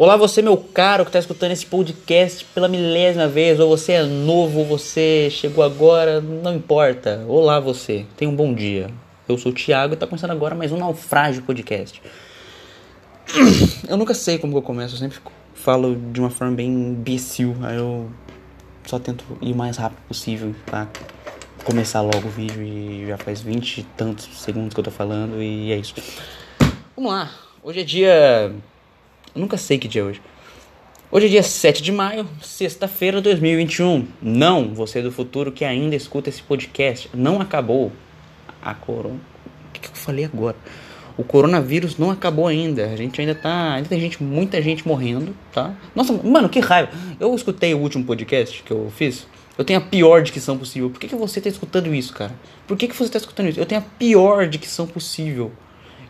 Olá, você, meu caro, que está escutando esse podcast pela milésima vez, ou você é novo, ou você chegou agora, não importa. Olá, você, tenha um bom dia. Eu sou o Thiago e está começando agora mais um Naufrágio Podcast. Eu nunca sei como que eu começo, eu sempre falo de uma forma bem imbecil, aí eu só tento ir o mais rápido possível pra começar logo o vídeo e já faz 20 e tantos segundos que eu tô falando e é isso. Vamos lá, hoje é dia eu nunca sei que dia é hoje. Hoje é dia 7 de maio, sexta-feira de 2021. Não, você do futuro que ainda escuta esse podcast, não acabou a corona. O que, que eu falei agora? O coronavírus não acabou ainda. A gente ainda tá. Ainda tem gente, muita gente morrendo, tá? Nossa, mano, que raiva. Eu escutei o último podcast que eu fiz. Eu tenho a pior dicção possível. Por que, que você tá escutando isso, cara? Por que, que você tá escutando isso? Eu tenho a pior dicção possível.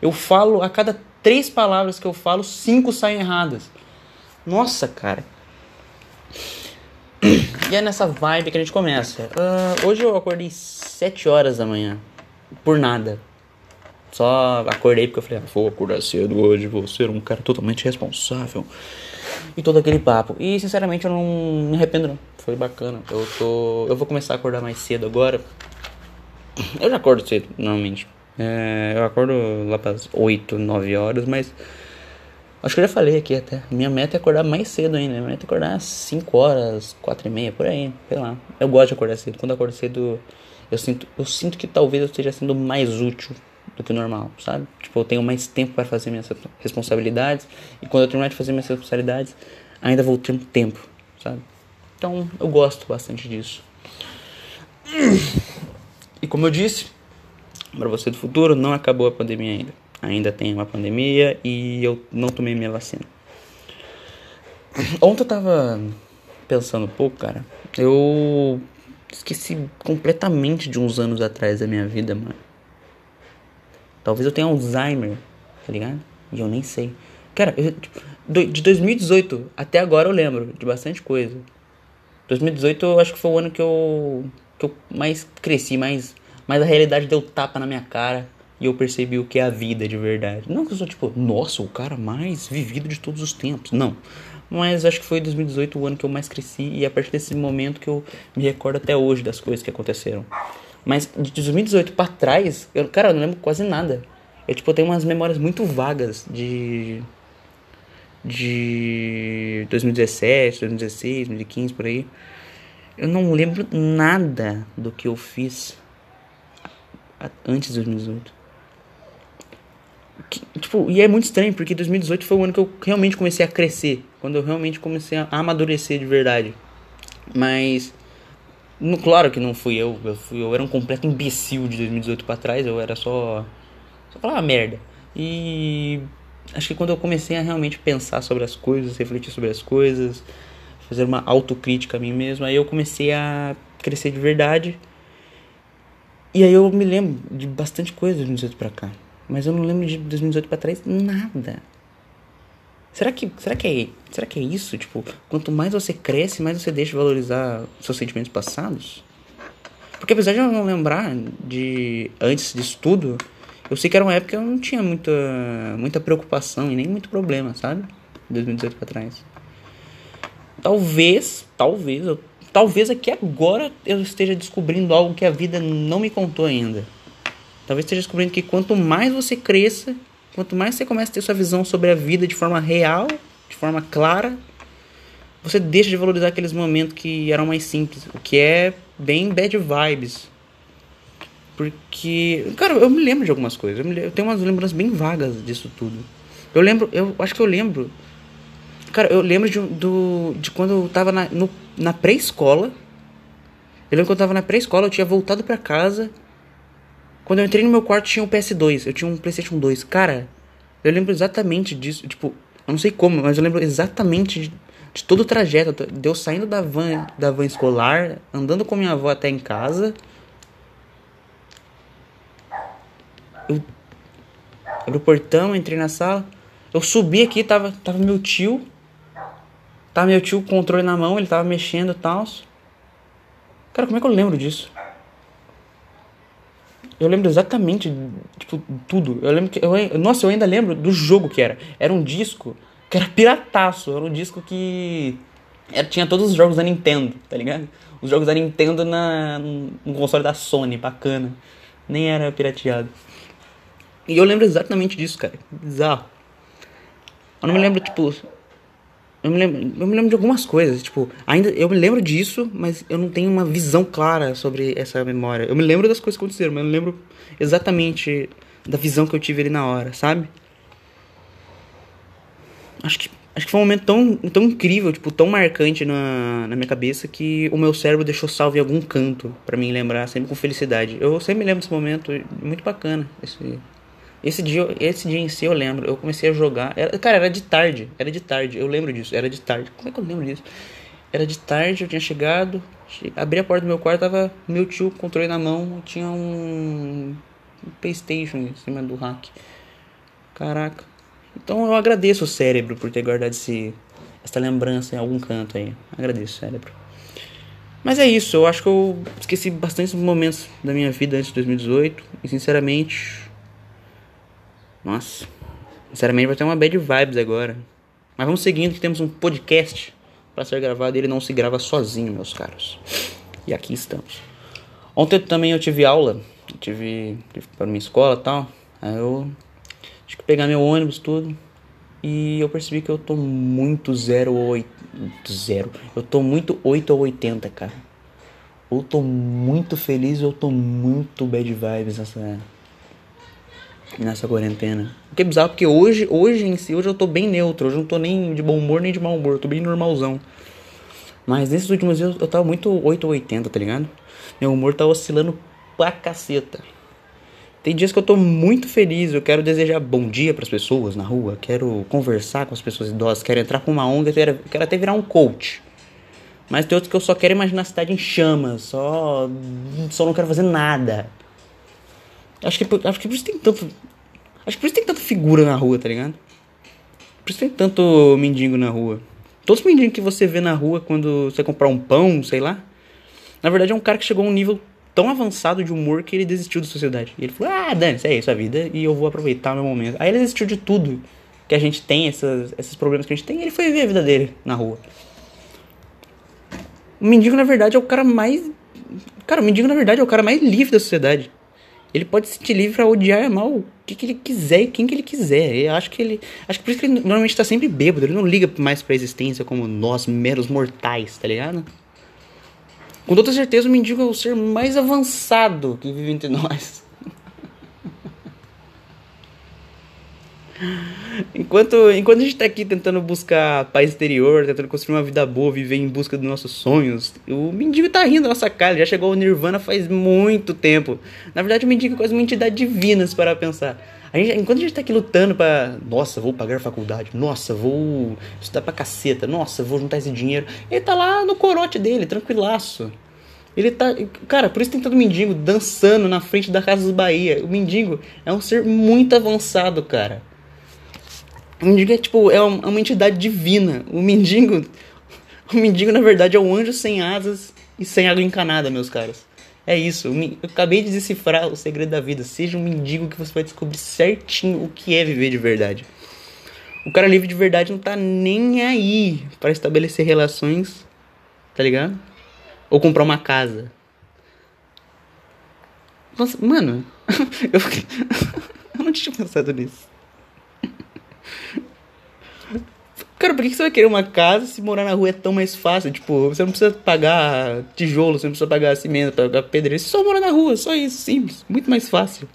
Eu falo a cada três palavras que eu falo, cinco saem erradas. Nossa, cara. E é nessa vibe que a gente começa. Uh, hoje eu acordei sete horas da manhã. Por nada. Só acordei porque eu falei, ah, vou acordar cedo hoje, vou ser um cara totalmente responsável. E todo aquele papo. E sinceramente eu não me arrependo não. Foi bacana. Eu tô. Eu vou começar a acordar mais cedo agora. Eu já acordo cedo, normalmente. É, eu acordo lá para as 8, 9 horas, mas acho que eu já falei aqui até. Minha meta é acordar mais cedo ainda. Minha meta é acordar às 5 horas, 4 e meia, por aí, sei lá. Eu gosto de acordar cedo. Quando eu acordo cedo, eu sinto, eu sinto que talvez eu esteja sendo mais útil do que o normal, sabe? Tipo, eu tenho mais tempo para fazer minhas responsabilidades. E quando eu terminar de fazer minhas responsabilidades, ainda vou ter um tempo, sabe? Então, eu gosto bastante disso. E como eu disse, para você do futuro, não acabou a pandemia ainda. Ainda tem uma pandemia e eu não tomei minha vacina. Ontem eu tava pensando um pouco, cara. Eu esqueci completamente de uns anos atrás da minha vida, mano. Talvez eu tenha Alzheimer, tá ligado? E eu nem sei. Cara, eu, tipo, de 2018 até agora eu lembro de bastante coisa. 2018 eu acho que foi o ano que eu, que eu mais cresci, mais mas a realidade deu tapa na minha cara e eu percebi o que é a vida de verdade. Não que eu sou tipo, nossa, o cara mais vivido de todos os tempos. Não. Mas acho que foi 2018 o ano que eu mais cresci e a partir desse momento que eu me recordo até hoje das coisas que aconteceram. Mas de 2018 para trás, eu, cara, eu não lembro quase nada. Eu tipo, eu tenho umas memórias muito vagas de de 2017, 2016, 2015 por aí. Eu não lembro nada do que eu fiz antes de 2018. Que, tipo, e é muito estranho, porque 2018 foi o ano que eu realmente comecei a crescer. Quando eu realmente comecei a amadurecer de verdade. Mas. No, claro que não fui eu. Eu, fui, eu era um completo imbecil de 2018 para trás. Eu era só. Só falava merda. E. Acho que quando eu comecei a realmente pensar sobre as coisas, refletir sobre as coisas, fazer uma autocrítica a mim mesmo, aí eu comecei a crescer de verdade e aí eu me lembro de bastante coisa de 2018 pra cá. Mas eu não lembro de 2018 pra trás nada. Será que, será que é, será que é isso? Tipo, quanto mais você cresce, mais você deixa de valorizar seus sentimentos passados? Porque apesar de eu não lembrar de antes disso tudo, eu sei que era uma época que eu não tinha muita, muita preocupação e nem muito problema, sabe? 2018 pra trás. Talvez, talvez eu talvez aqui agora eu esteja descobrindo algo que a vida não me contou ainda. Talvez esteja descobrindo que quanto mais você cresça, quanto mais você começa a ter sua visão sobre a vida de forma real, de forma clara, você deixa de valorizar aqueles momentos que eram mais simples, o que é bem bad vibes. Porque, cara, eu me lembro de algumas coisas, eu, eu tenho umas lembranças bem vagas disso tudo. Eu lembro, eu acho que eu lembro Cara, eu lembro de, do, de quando eu tava na, na pré-escola. Eu lembro quando eu tava na pré-escola, eu tinha voltado para casa. Quando eu entrei no meu quarto tinha um PS2, eu tinha um PlayStation 2. Cara, eu lembro exatamente disso. Tipo, eu não sei como, mas eu lembro exatamente de, de todo o trajeto. De eu saindo da van, da van escolar, andando com minha avó até em casa. Eu abri o portão, entrei na sala. Eu subi aqui, tava, tava meu tio Tava meu tio com o controle na mão, ele tava mexendo e tal. Cara, como é que eu lembro disso? Eu lembro exatamente, tipo, tudo. Eu lembro que. Eu, nossa, eu ainda lembro do jogo que era. Era um disco que era pirataço. Era um disco que era, tinha todos os jogos da Nintendo, tá ligado? Os jogos da Nintendo na, no console da Sony, bacana. Nem era pirateado. E eu lembro exatamente disso, cara. Bizarro. Eu não me lembro, tipo. Eu me lembro, eu me lembro de algumas coisas, tipo, ainda eu me lembro disso, mas eu não tenho uma visão clara sobre essa memória. Eu me lembro das coisas que aconteceram, mas eu não lembro exatamente da visão que eu tive ali na hora, sabe? Acho que, acho que foi um momento tão, tão incrível, tipo, tão marcante na, na minha cabeça que o meu cérebro deixou salvo em algum canto para mim lembrar, sempre com felicidade. Eu sempre me lembro desse momento, muito bacana esse, esse dia, esse dia em si eu lembro. Eu comecei a jogar. Era, cara, era de tarde. Era de tarde. Eu lembro disso. Era de tarde. Como é que eu lembro disso? Era de tarde, eu tinha chegado. Abri a porta do meu quarto, tava meu tio com o controle na mão. Tinha um, um PlayStation em cima do rack. Caraca. Então eu agradeço o cérebro por ter guardado esse, essa lembrança em algum canto aí. Agradeço, cérebro. Mas é isso, eu acho que eu esqueci bastante momentos da minha vida antes de 2018. E sinceramente, nossa, sinceramente vai ter uma bad vibes agora. Mas vamos seguindo que temos um podcast para ser gravado e ele não se grava sozinho, meus caros. E aqui estamos. Ontem também eu tive aula, eu tive, tive para minha escola e tal. Aí eu tive que pegar meu ônibus tudo. E eu percebi que eu tô muito zero ou zero. Eu tô muito 8 ou 80, cara. Ou tô muito feliz ou tô muito bad vibes nessa nessa quarentena. O que é bizarro, porque hoje, hoje em si, hoje eu tô bem neutro. Hoje eu não tô nem de bom humor nem de mau humor. Eu tô bem normalzão. Mas nesses últimos dias eu tava muito 8 ou 80, tá ligado? Meu humor tá oscilando pra caceta. Tem dias que eu tô muito feliz, eu quero desejar bom dia para as pessoas na rua, quero conversar com as pessoas idosas, quero entrar com uma onda, quero, quero até virar um coach. Mas tem outros que eu só quero imaginar a cidade em chamas, só só não quero fazer nada. Acho que, acho que por isso tem tanto. Acho que por isso tem tanta figura na rua, tá ligado? Por isso tem tanto mendigo na rua. Todos os mendigos que você vê na rua quando você comprar um pão, sei lá. Na verdade é um cara que chegou a um nível tão avançado de humor que ele desistiu da sociedade. E ele falou: Ah, isso é isso a vida e eu vou aproveitar o meu momento. Aí ele desistiu de tudo que a gente tem, essas, esses problemas que a gente tem, e ele foi viver a vida dele na rua. O mendigo, na verdade, é o cara mais. Cara, o mendigo, na verdade, é o cara mais livre da sociedade. Ele pode se sentir livre pra odiar e amar o que, que ele quiser e quem que ele quiser. Eu acho que ele. Acho que por isso que ele normalmente tá sempre bêbado. Ele não liga mais pra existência como nós, meros mortais, tá ligado? Com toda certeza, o mendigo é o ser mais avançado que vive entre nós. Enquanto, enquanto a gente tá aqui tentando buscar paz exterior, tentando construir uma vida boa, viver em busca dos nossos sonhos, o mendigo tá rindo da nossa cara, já chegou ao Nirvana faz muito tempo. Na verdade, o mendigo é quase uma entidade divina, se parar pensar. A gente, enquanto a gente tá aqui lutando pra. Nossa, vou pagar faculdade. Nossa, vou estudar pra caceta. Nossa, vou juntar esse dinheiro. Ele tá lá no corote dele, tranquilaço. Ele tá. Cara, por isso tem todo mendigo dançando na frente da Casa dos Bahia. O mendigo é um ser muito avançado, cara. O mendigo é tipo, é uma, é uma entidade divina. O mendigo. O mendigo, na verdade, é um anjo sem asas e sem água encanada, meus caros. É isso. Eu acabei de decifrar o segredo da vida. Seja um mendigo que você vai descobrir certinho o que é viver de verdade. O cara livre de verdade não tá nem aí para estabelecer relações, tá ligado? Ou comprar uma casa. Nossa, mano, eu, eu não tinha pensado nisso. Cara, por que você vai querer uma casa se morar na rua é tão mais fácil? Tipo, você não precisa pagar tijolo, você não precisa pagar cimento, pagar pedreiro. Você só mora na rua, só isso, simples. Muito mais fácil.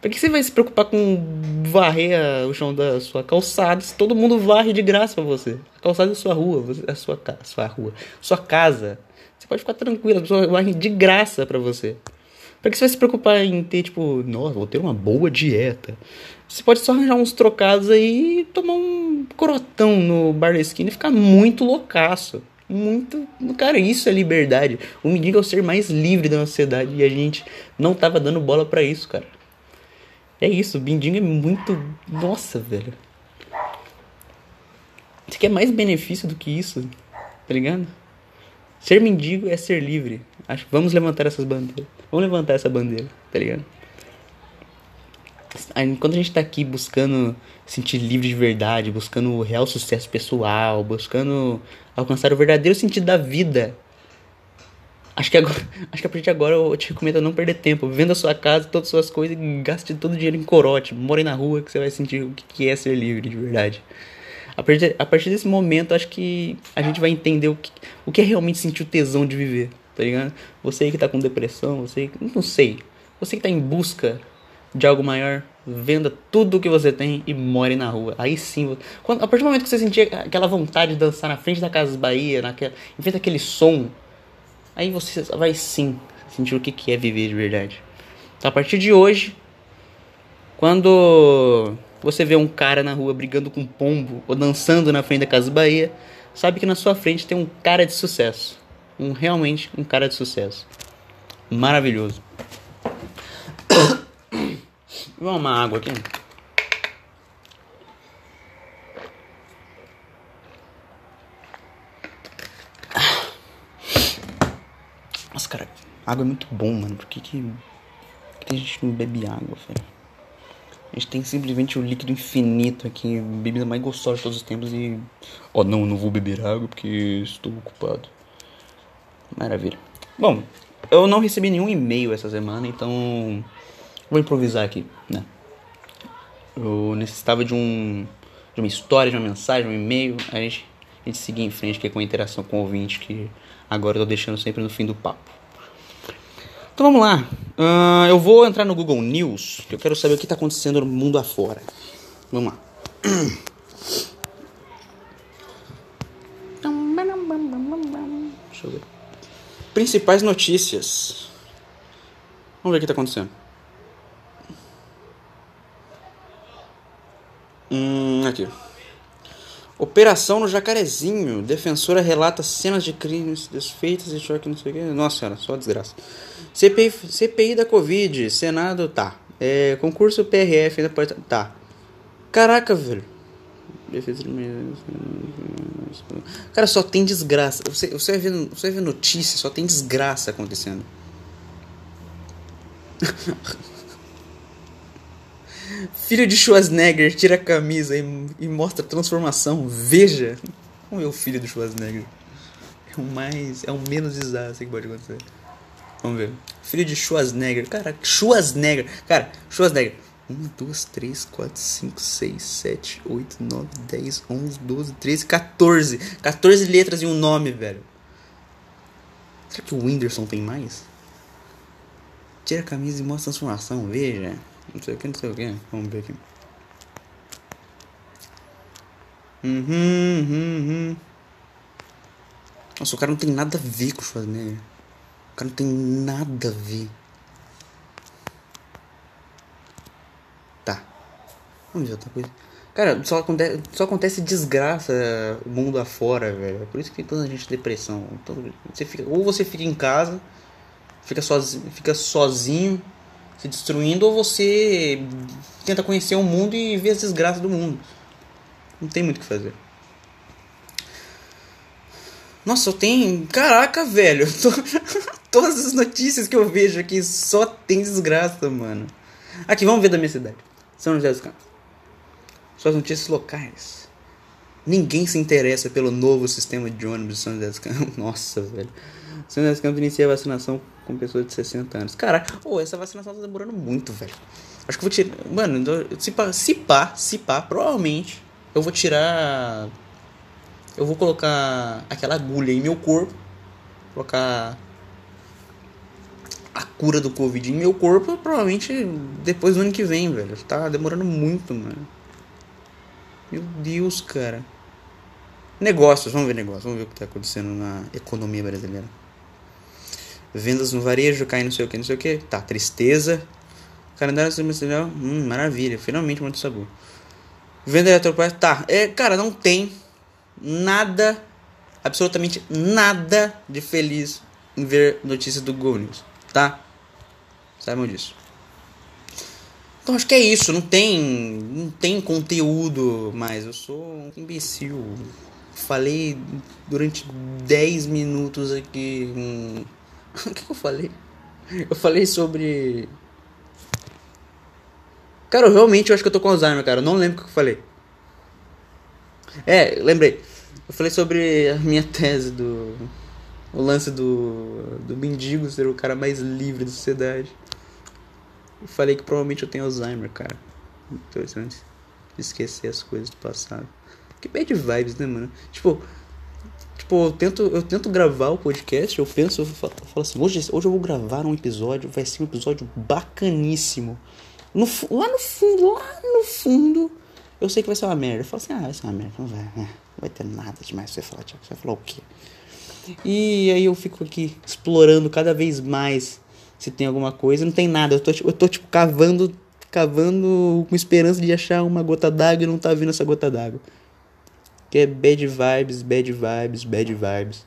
Por que você vai se preocupar com varrer o chão da sua calçada se todo mundo varre de graça pra você? A calçada é a sua rua, a sua, a sua rua, sua casa. Você pode ficar tranquilo, a pessoa varre de graça pra você. Por que você vai se preocupar em ter, tipo, nossa, vou ter uma boa dieta? Você pode só arranjar uns trocados aí e tomar um corotão no bar da esquina e ficar muito loucaço. Muito. Cara, isso é liberdade. O mendigo é o ser mais livre da sociedade e a gente não tava dando bola para isso, cara. É isso, o mendigo é muito. Nossa, velho. Você quer mais benefício do que isso? Tá ligado? Ser mendigo é ser livre. Acho vamos levantar essas bandeiras. Vamos levantar essa bandeira, tá ligado? enquanto a gente tá aqui buscando sentir livre de verdade, buscando o real sucesso pessoal, buscando alcançar o verdadeiro sentido da vida, acho que, agora, acho que a partir de agora eu te recomendo não perder tempo. Venda sua casa, todas as suas coisas e gaste todo o dinheiro em corote. More na rua que você vai sentir o que é ser livre de verdade. A partir, a partir desse momento, acho que a gente vai entender o que, o que é realmente sentir o tesão de viver, tá ligado? Você que tá com depressão, você não sei. Você que tá em busca de algo maior, venda tudo o que você tem e more na rua. Aí sim, quando, a partir do momento que você sentir aquela vontade de dançar na frente da Casa Bahia, naquela, em frente daquele som, aí você vai sim sentir o que, que é viver de verdade. Então, a partir de hoje, quando você vê um cara na rua brigando com um pombo ou dançando na frente da Casa Bahia, sabe que na sua frente tem um cara de sucesso. Um realmente um cara de sucesso. Maravilhoso. Vou uma água aqui. Nossa, cara, água é muito bom, mano. Por que, que, que tem gente que não bebe água, velho? A gente tem simplesmente o líquido infinito aqui, bebida mais gostosa de todos os tempos e. Oh, não, não vou beber água porque estou ocupado. Maravilha. Bom, eu não recebi nenhum e-mail essa semana, então. Vou improvisar aqui, né? Eu necessitava de um. de uma história, de uma mensagem, um e-mail. A gente, a gente seguir em frente, que é com a interação com o ouvinte, que agora eu tô deixando sempre no fim do papo. Então vamos lá. Uh, eu vou entrar no Google News, que eu quero saber o que está acontecendo no mundo afora. Vamos lá. Deixa eu ver. Principais notícias. Vamos ver o que está acontecendo. Hum, aqui. Operação no Jacarezinho. Defensora relata cenas de crimes desfeitas e choque, não sei o que. Nossa senhora, só desgraça. CPI, CPI da Covid. Senado, tá. É, concurso PRF ainda pode. Tá. Caraca, velho. Cara, só tem desgraça. Você, você, vai ver, você vai ver notícia, só tem desgraça acontecendo. Filho de Schwarzenegger tira a camisa e, e mostra a transformação. Veja como é o filho do Schwarzenegger. É o mais. É o menos desastre que pode acontecer. Vamos ver. Filho de Schwarzenegger. Cara, Schwarzenegger. Cara, Schwarzenegger. 1, 2, 3, 4, 5, 6, 7, 8, 9, 10, 11, 12, 13, 14. 14 letras e um nome, velho. Será que o Whindersson tem mais? Tira a camisa e mostra a transformação, veja. Não sei o que, não sei o que. Vamos ver aqui. Uhum, uhum, uhum. Nossa, o cara não tem nada a ver com o Schwarzenegger. O cara não tem nada a ver. Outra coisa. Cara, só acontece, só acontece desgraça o mundo afora, velho. É por isso que tem tanta gente depressão. Então, você fica, ou você fica em casa, fica sozinho, fica sozinho se destruindo, ou você tenta conhecer o mundo e ver as desgraças do mundo. Não tem muito o que fazer. Nossa, eu tenho. Caraca, velho. Todas as notícias que eu vejo aqui só tem desgraça, mano. Aqui, vamos ver da minha cidade. São José dos Campos. Suas notícias locais. Ninguém se interessa pelo novo sistema de ônibus de São José dos Campos. Nossa, velho. São José dos Campos inicia a vacinação com pessoas de 60 anos. Cara, oh, essa vacinação tá demorando muito, velho. Acho que eu vou tirar. Mano, se pá, se pá, se pá, provavelmente eu vou tirar. Eu vou colocar aquela agulha em meu corpo. Colocar a cura do Covid em meu corpo, provavelmente depois do ano que vem, velho. Tá demorando muito, mano. Meu Deus, cara. Negócios, vamos ver negócios, vamos ver o que tá acontecendo na economia brasileira. Vendas no varejo, cai não sei o que, não sei o que. Tá, tristeza. Calendário semestral, hum, maravilha. Finalmente muito sabor. Venda eletropeça, tá. É, cara, não tem nada, absolutamente nada de feliz em ver notícias do Google News, tá? Saibam disso. Então acho que é isso, não tem, não tem conteúdo mais. Eu sou um imbecil. Falei durante 10 minutos aqui. O que, eu falei? Eu falei sobre. Cara, eu realmente acho que eu tô com Alzheimer, cara. Eu não lembro o que eu falei. É, lembrei. Eu falei sobre a minha tese do. O lance do. Do mendigo ser o cara mais livre da sociedade. Eu falei que provavelmente eu tenho Alzheimer, cara. Interessante. Esquecer as coisas do passado. Que bad vibes, né, mano? Tipo. Tipo, eu tento, eu tento gravar o podcast, eu penso, eu falo, eu falo assim, hoje, hoje eu vou gravar um episódio, vai ser um episódio bacaníssimo. No, lá no fundo, lá no fundo, eu sei que vai ser uma merda. Eu falo assim, ah, vai ser uma merda, não vai, né? não vai ter nada demais você falar. Você vai falar o quê? E aí eu fico aqui explorando cada vez mais se tem alguma coisa. Não tem nada, eu tô, eu tô tipo cavando, cavando com esperança de achar uma gota d'água e não tá vindo essa gota d'água. Que é bad vibes, bad vibes, bad vibes.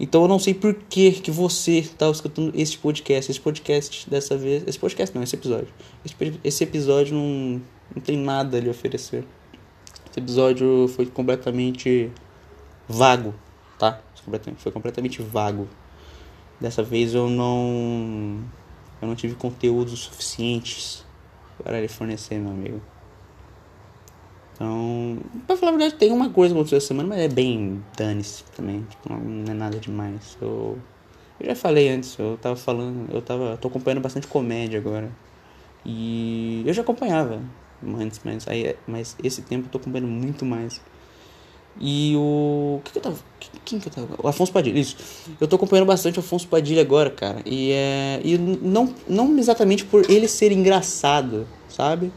Então eu não sei por que, que você está escutando este podcast. Esse podcast dessa vez. Esse podcast não, esse episódio. Esse, esse episódio não, não tem nada a lhe oferecer. Esse episódio foi completamente vago, tá? Foi completamente vago. Dessa vez eu não. Eu não tive conteúdos suficientes para lhe fornecer, meu amigo. Então, pra falar a verdade, tem uma coisa que aconteceu essa semana, mas é bem dane-se também. Tipo, não é nada demais. Eu, eu já falei antes, eu tava falando, eu tava. tô acompanhando bastante comédia agora. E eu já acompanhava antes, mas, aí, mas esse tempo eu tô acompanhando muito mais. E o. que, eu tava. Quem que eu tava? O Afonso Padilha, isso. Eu tô acompanhando bastante o Afonso Padilha agora, cara. E é. E não, não exatamente por ele ser engraçado, sabe?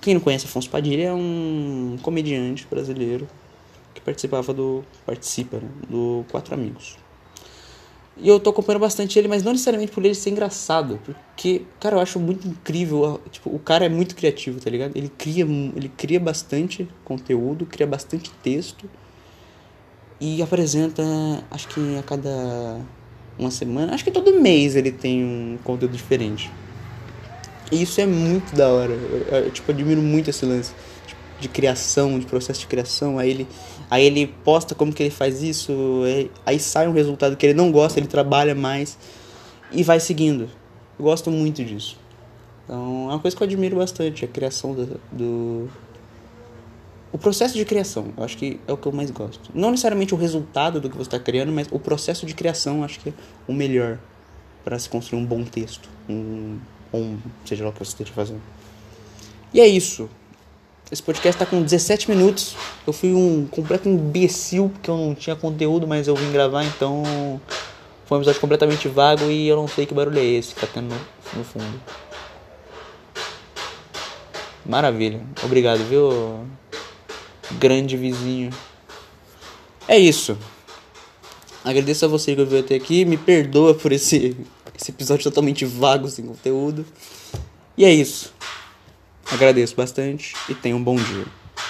Quem não conhece Afonso Padilha é um comediante brasileiro que participava do. participa, né, do Quatro Amigos. E eu tô acompanhando bastante ele, mas não necessariamente por ele ser engraçado, porque, cara, eu acho muito incrível, tipo, o cara é muito criativo, tá ligado? Ele cria, ele cria bastante conteúdo, cria bastante texto e apresenta, acho que a cada uma semana, acho que todo mês ele tem um conteúdo diferente. E isso é muito da hora. Eu, eu, tipo, admiro muito esse lance de criação, de processo de criação. Aí ele, aí ele posta como que ele faz isso, aí, aí sai um resultado que ele não gosta, ele trabalha mais e vai seguindo. Eu gosto muito disso. Então, é uma coisa que eu admiro bastante, a criação do, do o processo de criação, eu acho que é o que eu mais gosto. Não necessariamente o resultado do que você está criando, mas o processo de criação, eu acho que é o melhor para se construir um bom texto, um ou seja lá o que você esteja fazendo. E é isso. Esse podcast tá com 17 minutos. Eu fui um completo imbecil porque eu não tinha conteúdo, mas eu vim gravar, então foi um episódio completamente vago e eu não sei que barulho é esse que tá tendo no fundo. Maravilha. Obrigado, viu? Grande vizinho. É isso. Agradeço a você que veio até aqui. Me perdoa por esse esse episódio totalmente vago, sem conteúdo. E é isso. Agradeço bastante e tenha um bom dia.